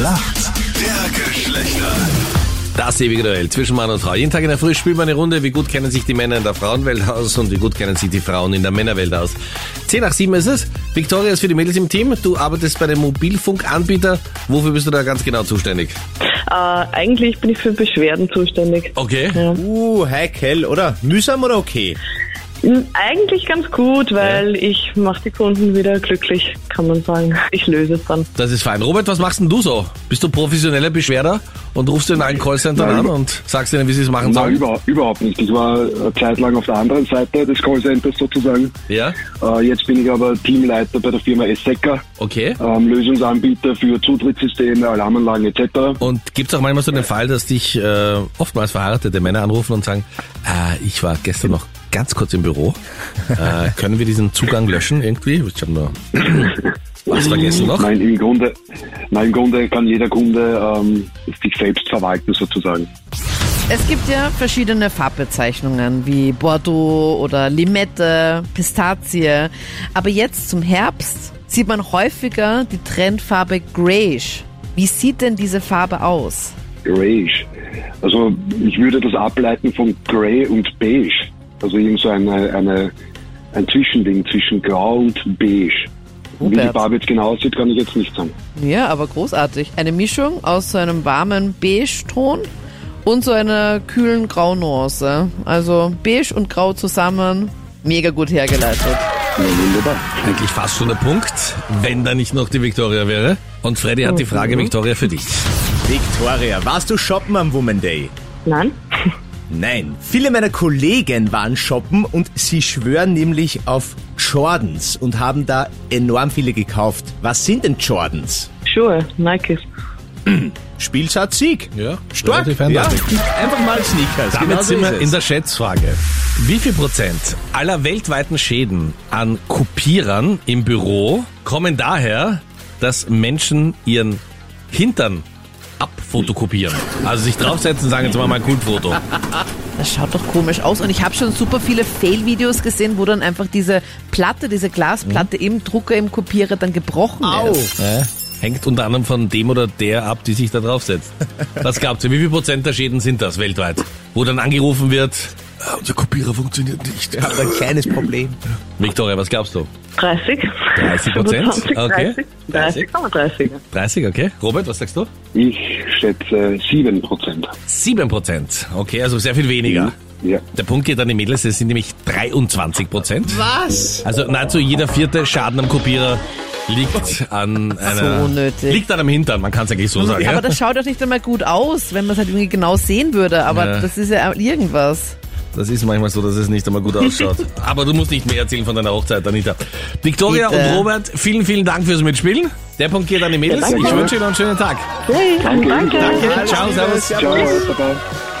Schlacht der Geschlechter. Das ewige Duell zwischen Mann und Frau. Jeden Tag in der Früh spielen wir eine Runde. Wie gut kennen sich die Männer in der Frauenwelt aus und wie gut kennen sich die Frauen in der Männerwelt aus. 10 nach 7 ist es. Victoria ist für die Mädels im Team. Du arbeitest bei dem Mobilfunkanbieter. Wofür bist du da ganz genau zuständig? Äh, eigentlich bin ich für Beschwerden zuständig. Okay. Ja. Uh, heikel, oder? Mühsam oder okay? Eigentlich ganz gut, weil ich mache die Kunden wieder glücklich, kann man sagen. Ich löse es dann. Das ist fein. Robert, was machst denn du so? Bist du professioneller Beschwerder und rufst du in allen Callcentern Nein. an und sagst ihnen, wie sie es machen Nein, sollen? über, überhaupt nicht. Ich war eine Zeit lang auf der anderen Seite des Callcenters sozusagen. Ja, Äh, jetzt bin ich aber Teamleiter bei der Firma Essecker, okay. ähm, Lösungsanbieter für Zutrittssysteme, Alarmanlagen etc. Und gibt es auch manchmal so den Fall, dass dich äh, oftmals verheiratete Männer anrufen und sagen, äh, ich war gestern noch ganz kurz im Büro. Äh, können wir diesen Zugang löschen irgendwie? Ich habe nur was vergessen noch. Nein, im Grunde, nein, im Grunde kann jeder Kunde ähm, sich selbst verwalten sozusagen. Es gibt ja verschiedene Farbbezeichnungen wie Bordeaux oder Limette, Pistazie. Aber jetzt zum Herbst sieht man häufiger die Trendfarbe Greyish. Wie sieht denn diese Farbe aus? Grayish. Also ich würde das ableiten von Grey und Beige. Also irgend so eine, eine, ein Zwischending zwischen Grau und Beige. Wie die Hubert. Farbe jetzt genau aussieht, kann ich jetzt nicht sagen. Ja, aber großartig. Eine Mischung aus so einem warmen Beige-Ton und so einer kühlen Graunuance. Also Beige und Grau zusammen, mega gut hergeleitet. Wunderbar. Eigentlich fast schon der Punkt, wenn da nicht noch die Victoria wäre. Und Freddy hat die Frage, Victoria, für dich. Victoria, warst du shoppen am Woman Day? Nein? Nein. Viele meiner Kollegen waren shoppen und sie schwören nämlich auf Jordans und haben da enorm viele gekauft. Was sind denn Jordans? Schuhe, Nikes. Spielsatz Sieg. Ja, Stark. Ja. Einfach mal Sneakers. Damit Genau sind wir in der Schätzfrage. Wie viel Prozent aller weltweiten Schäden an Kopierern im Büro kommen daher, dass Menschen ihren Hintern abfotokopieren? Also sich draufsetzen und sagen, jetzt mal mein Kultfoto. Das schaut doch komisch aus. Und ich habe schon super viele Fail-Videos gesehen, wo dann einfach diese Platte, diese Glasplatte im Drucker, im Kopierer dann gebrochen Au. ist. Ja, hängt unter anderem von dem oder der ab, die sich da draufsetzt. Was glaubt ihr, wie viel Prozent der Schäden sind das weltweit? Wo dann angerufen wird, "Ah, unser Kopierer funktioniert nicht. Wir haben ein kleines Problem. Victoria, was glaubst du? 30? 30 Prozent? 25, Okay. 30, 30, 30. 30, okay. Robert, was sagst du? Ich schätze 7 Prozent. 7 Prozent. Okay, also sehr viel weniger. Ja. Der Punkt geht an die Mädels, es sind nämlich 23 Prozent. Was? Also nahezu jeder vierte Schaden am Kopierer liegt an einer... unnötig. Liegt an einem Hintern, man kann es eigentlich so sagen. Aber Ja? das schaut doch nicht einmal gut aus, wenn man es halt irgendwie genau sehen würde. Aber Ja. das ist ja irgendwas. Das ist manchmal so, dass es nicht einmal gut ausschaut. Aber du musst nicht mehr erzählen von deiner Hochzeit, Anita. Victoria Bitte. und Robert, vielen, vielen Dank fürs Mitspielen. Der Punkt geht an die Mädels. Ja, danke. ich wünsche Ihnen noch einen schönen Tag. Hey, danke. Danke. Ciao, servus. Ciao.